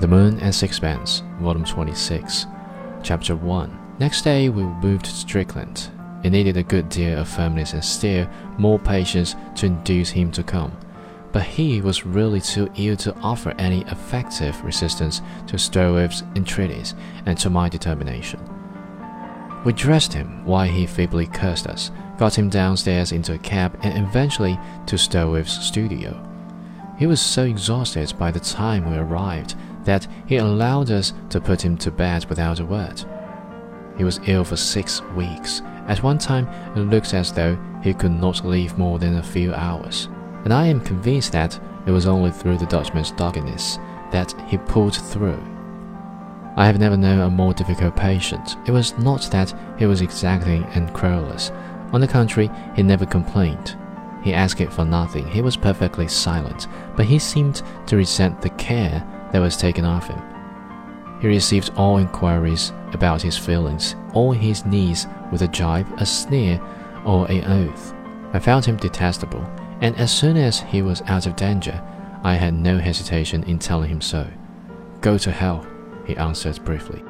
The Moon and Sixpence, Volume 26, Chapter 1. Next day we moved to Strickland. It needed a good deal of firmness and still more patience to induce him to come. But he was really too ill to offer any effective resistance to Stroeve's entreaties and to my determination. We dressed him while he feebly cursed us, got him downstairs into a cab, and eventually to Stroeve's studio. He was so exhausted by the time we arrived that he allowed us to put him to bed without a word. He was ill for six weeks. At one time, it looked as though he could not live more than a few hours, and I am convinced that it was only through the Dutchman's doggedness that he pulled through. I have never known a more difficult patient. It was not that he was exacting and querulous. On the contrary, he never complained. He asked for nothing. He was perfectly silent, but he seemed to resent the care that was taken of him. He received all inquiries about his feelings, all his needs, with a jibe, a sneer, or an oath. I found him detestable, and as soon as he was out of danger, I had no hesitation in telling him so. Go to hell, he answered briefly.